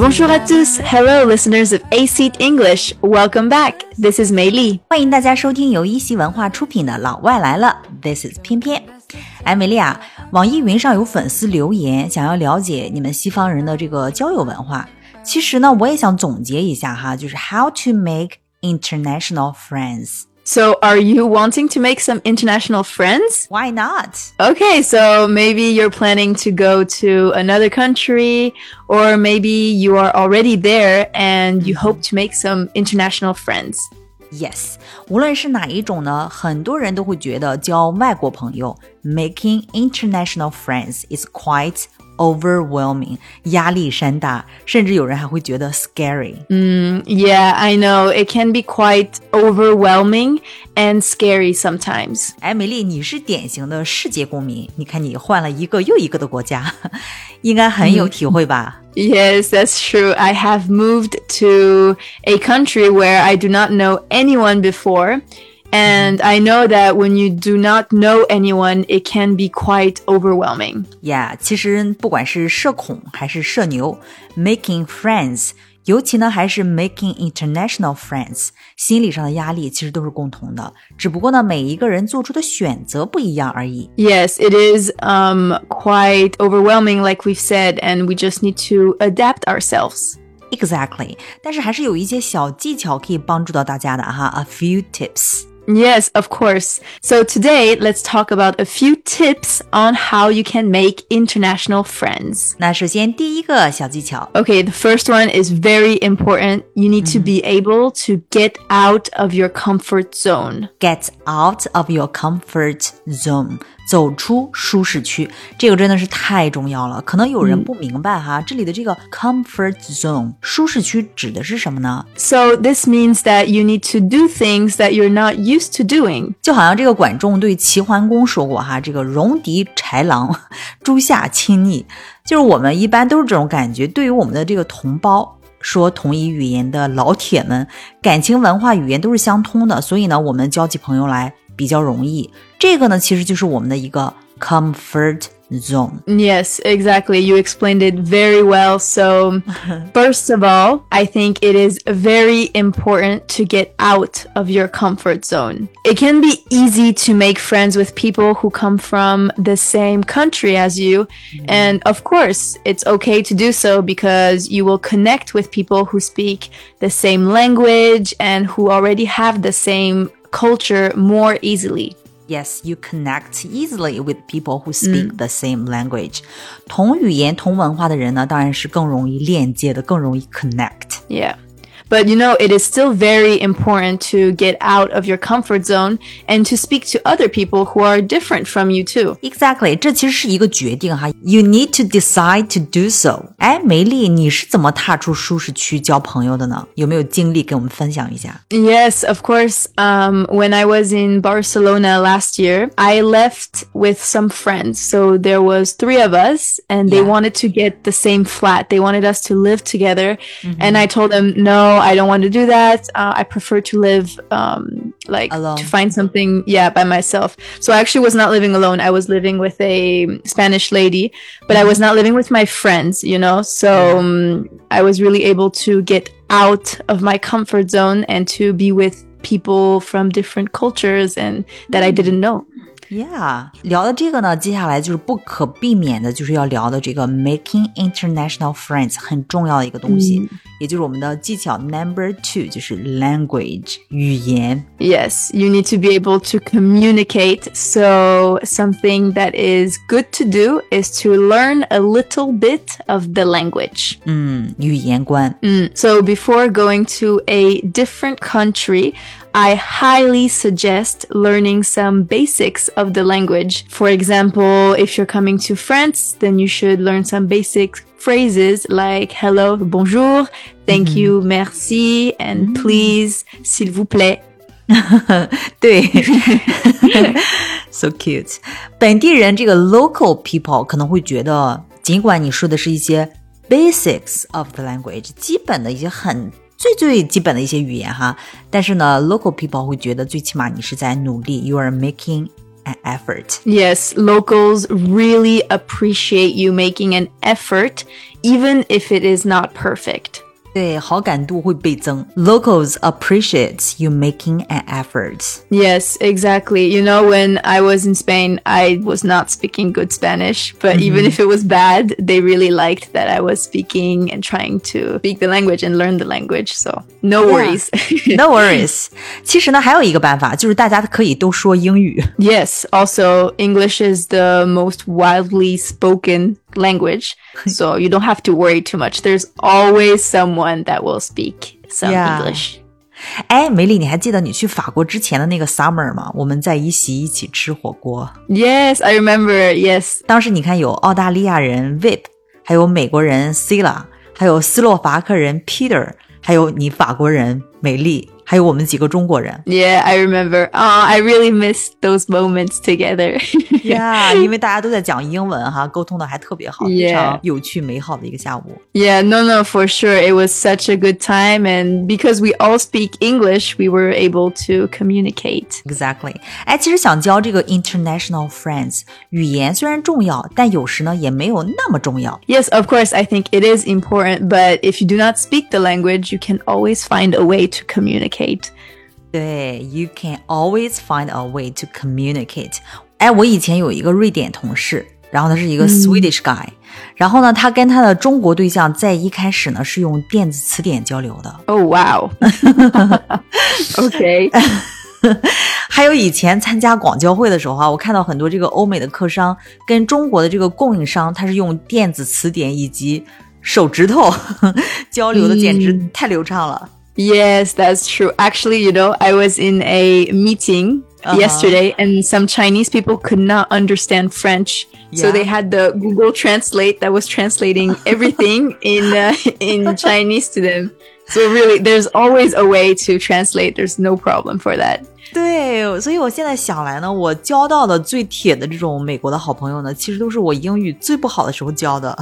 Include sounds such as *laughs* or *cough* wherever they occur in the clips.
Bonjour à tous. Hello, listeners of A Seat English. Welcome back. This is Mei Li. 欢迎大家收听由一席文化出品的《老外来了》，This is 偏偏。哎，美丽啊，网易云上有粉丝留言，想要了解你们西方人的这个交友文化。其实呢，我也想总结一下哈，就是 How to make international friends。So, are you wanting to make some international friends? Why not？ Okay, so maybe you're planning to go to another country, or maybe you are already there and you hope to make some international friends. Yes，无论是哪一种呢，很多人都会觉得交外国朋友，making international friends is quite overwhelming，压力山大，甚至有人还会觉得 Yeah, I know it can be quite overwhelming and scary sometimes。哎，梅莉，你是典型的世界公民，你看你换了一个又一个的国家，应该很有体会吧？Mm. *laughs* Yes, that's true. I have moved to a country where I do not know anyone before. And I know that when you do not know anyone, it can be quite overwhelming. 呀其实不管是社恐还是社牛，making friends，尤其呢还是 making international friends，心理上的压力其实都是共同的，只不过呢每一个人做出的选择不一样而已。 Yes, it is um, quite overwhelming, like we've said, and we just need to adapt ourselves. Exactly，但是还是有一些小技巧可以帮助到大家的哈，a few tips。 Yes, of course. So today, let's talk about a few tips on how you can make international friends. 那首先第一个小技巧 Okay, the first one is very important. You need to be able to get out of your comfort zone. ，get out of your comfort zone， 走出舒适区，这个真的是太重要了。可能有人不明白哈，这里的这个 comfort zone 舒适区指的是什么呢？So this means that you need to do things that you're not used to doing. 就好像这个管仲对齐桓公说过哈，这个戎狄豺狼，*laughs* 诸夏亲昵，就是我们一般都是这种感觉。对于我们的这个同胞，说同一语言的老铁们，感情、文化、语言都是相通的，所以呢，我们交起朋友来比较容易。这个呢，其实就是我们的一个 comfort zone。 Yes, exactly. You explained it very well. So, *laughs* first of all, I think it is very important to get out of your comfort zone. It can be easy to make friends with people who come from the same country as you. And of course, it's okay to do so because you will connect with people who speak the same language and who already have the same culture more easily. Yes, you connect easily with people who speak the same language. 同语言、同文化的人呢，当然是更容易链接的，更容易 connect。 Yeah. But you know, it is still very important to get out of your comfort zone and to speak to other people who are different from you too. exactly. you need to decide to do so。哎，梅莉，你是怎么踏出舒适区交朋友的呢？有没有经历给我们分享一下？Yes, of course. Um, when I was in Barcelona last year, I left with some friends. So there was three of us, and they yeah. wanted to get the same flat. They wanted us to live together, mm -hmm. and I told them no. I don't want to do that. Uh, I prefer to live, um, like Alone. to find something, yeah, by myself. So I actually was not living alone. I was living with a Spanish lady, but I was not living with my friends, you know? So um, I was really able to get out of my comfort zone and to be with people from different cultures and that I didn't know. Yeah，聊的这个呢，接下来就是不可避免的，就是要聊的这个 making international friends 很重要的一个东西，也就是我们的技巧 number two，就是 language 语言。 Yes, you need to be able to communicate. So something that is good to do is to learn a little bit of the language. 嗯，语言观。 Mm. So before going to a different country, I highly suggest learning some basics of the language. For example, if you're coming to France, then you should learn some basic phrases like hello, bonjour, thank you, merci, and please, s'il vous plaît. *laughs* 对，so cute。*laughs* 本地人这个 local people 可能会觉得，尽管你说的是一些 basics of the language，基本的一些很 最最基本的一些语言哈，但是呢，local people 会觉得最起码你是在努力，you are making an effort. Yes, locals really appreciate you making an effort, even if it is not perfect. 对，好感度会倍增。Locals appreciate you making an effort. Yes, exactly. You know, when I was in Spain, I was not speaking good Spanish, but even if it was bad, they really liked that I was speaking and trying to speak the language and learn the language. So no worries. No *laughs* worries. 其实呢，还有一个办法，就是大家可以都说英语。 yes, also English is the most widely spoken language. *laughs* so you don't have to worry too much. There's always someone that will speak some yeah. English. 哎，梅莉，你还记得你去法国之前的那个 summer 吗？我们在一起一起吃火锅。Yes, I remember. Yes，当时你看有澳大利亚人 Vip，还有美国人 Sila，还有斯洛伐克人 Peter，还有你法国人梅莉。还有我们几个中国人。 Yeah, I remember. Oh, I really miss those moments together. *laughs* Yeah，因为大家都在讲英文哈，沟通的还特别好 Yeah 非常有趣美好的一个下午。 yeah, no, no, for sure. It was such a good time. And because we all speak English, we were able to communicate. Exactly，哎，其实想交这个 international friends，语言虽然重要，但有时呢也没有那么重要。 Yes, of course, I think it is important. But if you do not speak the language, you can always find a way to communicate. 对，you can always find a way to communicate。哎，我以前有一个瑞典同事，然后他是一个 Swedish guy，、然后呢，他跟他的中国对象在一开始呢是用电子词典交流的。Oh, wow. *laughs* okay. *laughs* 还有以前参加广交会的时候啊，我看到很多这个欧美的客商跟中国的这个供应商，他是用电子词典以及手指头 *laughs* 交流的，简直太流畅了。Yes, that's true. Actually, you know, I was in a meeting Uh-huh. yesterday and some Chinese people could not understand French. So Yeah. they had the Google Translate that was translating *laughs* everything in uh, in Chinese *laughs* to them. So really, there's always a way to translate. There's no problem for that. 对，所以我现在想来呢，我交到的最铁的这种美国的好朋友呢，其实都是我英语最不好的时候交的。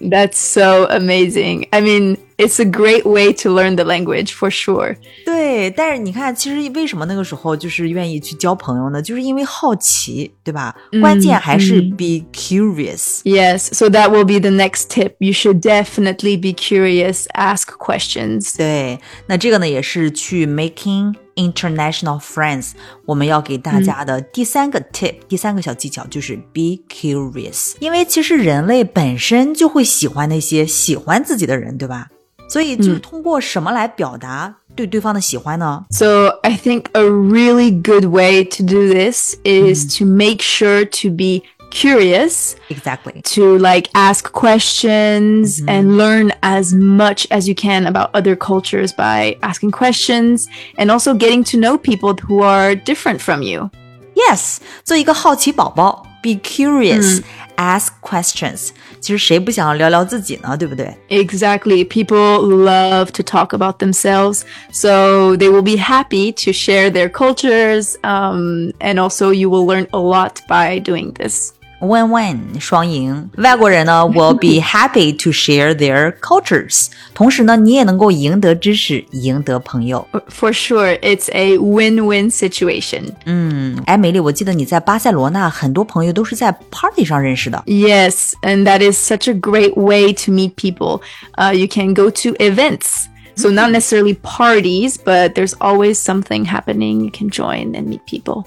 That's so *laughs* amazing. I mean, it's a great way to learn the language for sure. 对，但是你看，其实为什么那个时候就是愿意去交朋友呢？就是因为好奇，对吧？关键还是 be curious。 Yes, so that will be the next tip. You should definitely be curious, ask questions. 对，那这个呢也是去 making international friends，我们要给大家的第三个 tip，、第三个小技巧就是 be curious。因为其实人类本身就会喜欢那些喜欢自己的人，对吧？ 所以就是通过什么来表达对对方的喜欢呢？ So I think a really good way to do this is to make sure to be curious, Exactly. to like ask questions and learn as much as you can about other cultures by asking questions and also getting to know people who are different from you. Yes，做一个好奇宝宝，be curious、ask questions。 其实谁不想聊聊自己呢？对不对？ Exactly. People love to talk about themselves. So they will be happy to share their cultures. Um, and also you will learn a lot by doing this. win-win 双赢。外国人呢 will *laughs* be happy to share their cultures，同时呢你也能够赢得知识，赢得朋友。For sure, it's a win-win situation。嗯，哎，梅莉，我记得你在巴塞罗那很多朋友都是在 party 上认识的。Yes, and that is such a great way to meet people. Uh, you can go to events. So not mm-hmm. necessarily parties, but there's always something happening. You can join and meet people.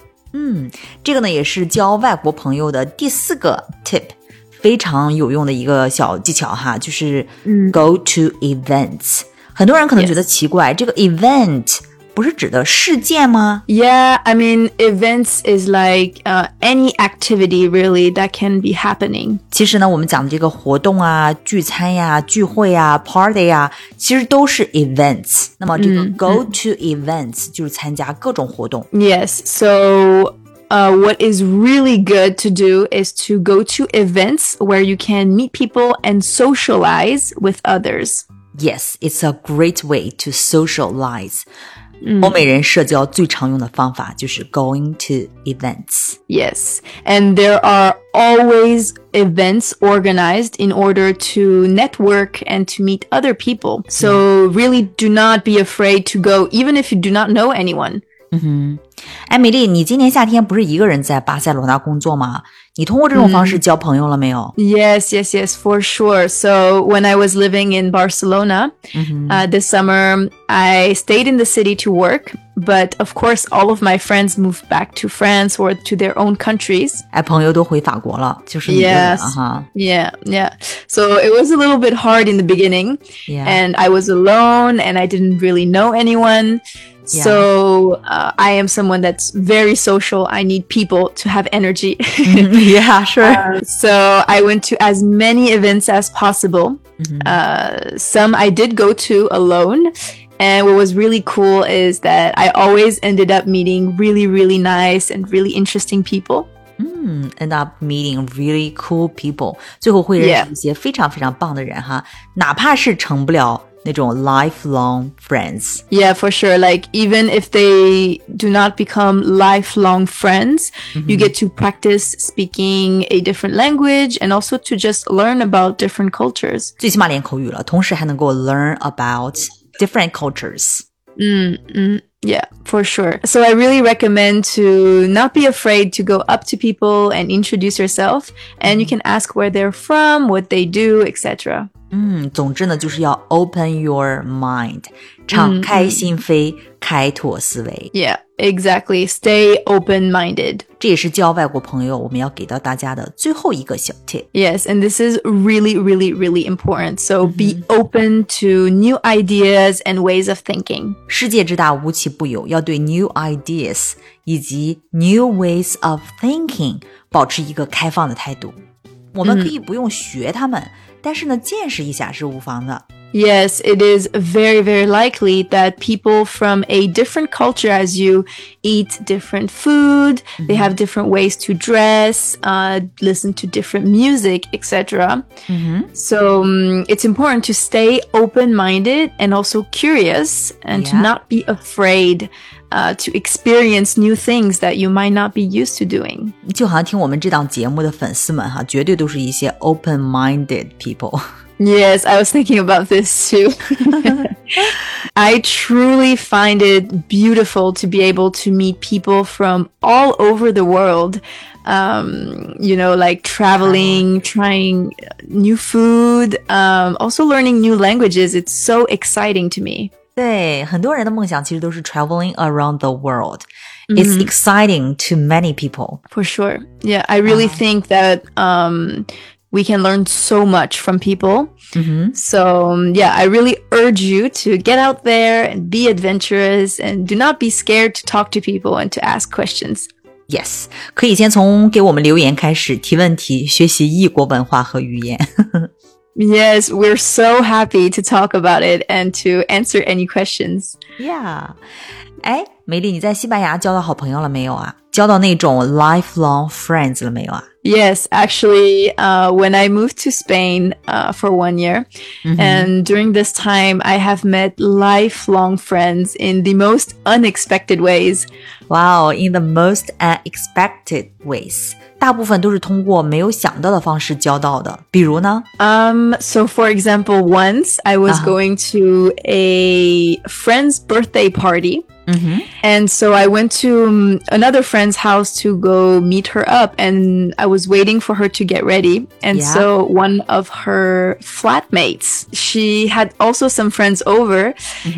这个呢，也是交外国朋友的第四个 tip，非常有用的一个小技巧哈，就是 go to events。很多人可能觉得奇怪，这个 event 不是指的事件吗？ Yeah, I mean, events is like uh, any activity really that can be happening. 其实呢，我们讲的这个活动啊、聚餐呀、聚会呀、party 呀，其实都是 events。那么这个 go to events 就是参加各种活动。 Yes, so uh, what is really good to do is to go to events where you can meet people and socialize with others. Yes, it's a great way to socialize. 欧美人社交最常用的方法就是 going to events。 Yes, and there are always events organized in order to network and to meet other people. So really do not be afraid to go, even if you do not know anyone. 嗯哼，哎，美丽，你今年夏天不是一个人在巴塞罗那工作吗？ 你通过这种方式交朋友了没有？ Yes, yes, yes, for sure. So when I was living in Barcelona uh, this summer, I stayed in the city to work. But of course, all of my friends moved back to France or to their own countries. 哎，朋友都回法国了，就是你一个人了 Yes. 哈。 Yeah, yeah. So it was a little bit hard in the beginning. Yeah. and I was alone and I didn't really know anyone. So uh, I am someone that's very social. I need people to have energy. *laughs* yeah, *laughs* sure. Uh, so I went to as many events as possible. Uh, some I did go to alone. And what was really cool is that I always ended up meeting really, really nice and really interesting people. end up meeting really cool people，最后会认 Yeah. 识一些非常非常棒的人哈，哪怕是成不了那种 lifelong friends。 Yeah, for sure. Like even if they do not become lifelong friends, you get to practice speaking a different language and also to just learn about different cultures. 最起码练口语了，同时还能够 learn about different cultures。 Yeah, for sure. So I really recommend to not be afraid to go up to people and introduce yourself and you can ask where they're from, what they do, etc. 嗯，总之呢，就是要 open your mind，敞开心扉， 开拓思维。 Yeah, exactly. Stay open-minded. 这也是交外国朋友我们要给到大家的最后一个小 tip。 Yes, and this is really, really, really important. So be open to new ideas and ways of thinking. 世界之大，无奇不有，要对 new ideas 以及 new ways of thinking 保持一个开放的态度。我们可以不用学他们，但是呢，见识一下是无妨的。 Yes, it is very, very likely that people from a different culture as you eat different food, they have different ways to dress, uh, listen to different music, etc. So um, it's important to stay open-minded and also curious and to Yeah. not be afraid uh, to experience new things that you might not be used to doing. 就好像听我们这档节目的粉丝们哈，绝对都是一些 open-minded people。 Yes, I was thinking about this too. *laughs* I truly find it beautiful to be able to meet people from all over the world. Um, you know, like traveling, trying new food, um, also learning new languages. It's so exciting to me. 对，很多人的梦想其实都是 traveling around the world。It's exciting to many people。 For sure. Yeah, I really think that um, we can learn so much from people. Mm-hmm. So, um, yeah, I really urge you to get out there and be adventurous and do not be scared to talk to people and to ask questions. yes *laughs* we're so happy to talk about it and to answer any questions. Yeah，哎，梅莉，你在西班牙交到好朋友了没有啊？交到那种 lifelong friends 了没有啊？Yes, actually, uh, when I moved to Spain uh, for one year, and during this time, I have met lifelong friends in the most unexpected ways. Wow, in the most unexpected ways，大部分都是通过没有想到的方式交到的。比如呢？ Um, so for example, once I was going to a friend's birthday party. And so I went to um, another friend's house to go meet her up, and I was waiting for her to get ready. And Yeah. so one of her flatmates, she had also some friends over.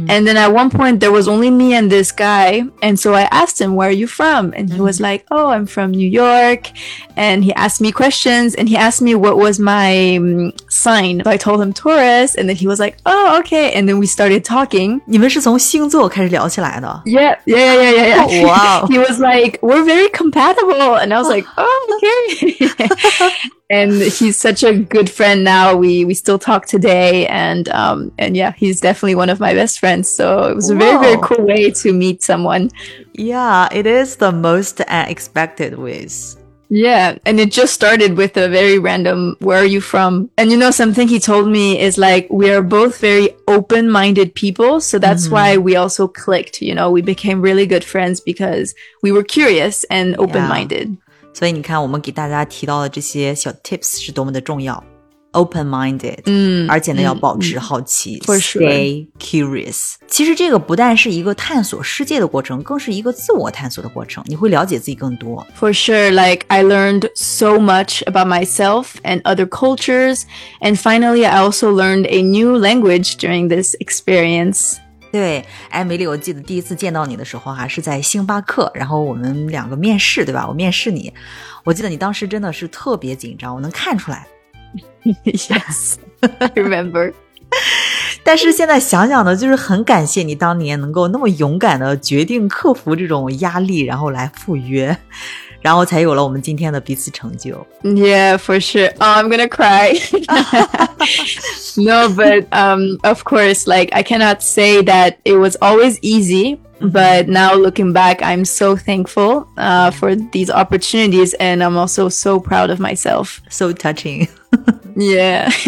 And then at one point, there was only me and this guy. And so I asked him, Where are you from? And he was like, Oh, I'm from New York. And he asked me questions and he asked me what was my um, sign. So I told him Taurus. And then he was like, Oh, okay. And then we started talking. 你们是从星座开始聊起来的？ Yeah, yeah, yeah, yeah, yeah. Oh, *laughs* wow. *laughs* he was like, "We're very compatible," and I was like, *laughs* "Oh, okay." and he's such a good friend now. We we still talk today, and um and yeah, he's definitely one of my best friends. So it was a very very cool way to meet someone. Yeah, it is the most unexpected ways. Yeah, and it just started with a very random, where are you from? And you know, something he told me is like, we are both very open minded people. So that's why we also clicked, you know, we became really good friends because we were curious and open minded. 所以你看，我们给大家提到的这些小 tips 是多么的重要。 open-minded，嗯而且呢，嗯要保持好奇 For sure stay curious。其实这个不但是一个探索世界的过程，更是一个自我探索的过程。你会了解自己更多。For sure, like I learned so much about myself and other cultures. And finally, I also learned a new language during this experience. 对，艾米丽，我记得第一次见到你的时候还是在星巴克，然后我们两个面试，对吧？我面试你，我记得你当时真的是特别紧张，我能看出来。*laughs* yes, *laughs* I remember. 但是现在想想呢，就是很感谢你当年能够那么勇敢的决定克服这种压力，然后来赴约，然后才有了我们今天的彼此成就。 Yeah, for *laughs* sure. Oh, I'm gonna cry. no, but um, of course, like I cannot say that it was always easy. But now looking back, I'm so thankful uh, for these opportunities, and I'm also so proud of myself. So touching。 *laughs* Yeah. *laughs*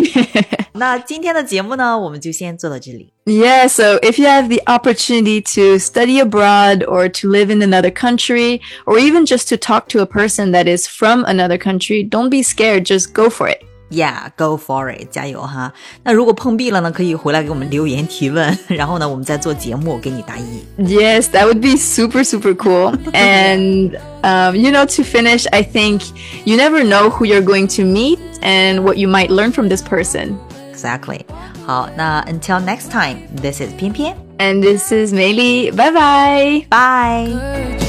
那今天的节目呢，我们就先做到这里。 Yeah, so if you have the opportunity to study abroad or to live in another country or even just to talk to a person that is from another country, don't be scared, just go for it. Yeah, go for it，加油哈！那如果碰壁了呢，可以回来给我们留言提问，然后呢，我们再做节目给你答疑。Yes, *laughs* that would be super super cool. *laughs* And um, you know, to finish, I think you never know who you're going to meet and what you might learn from this person. Exactly. 好，那 until next time, this is 翩翩 and this is Meili. Bye bye. Bye.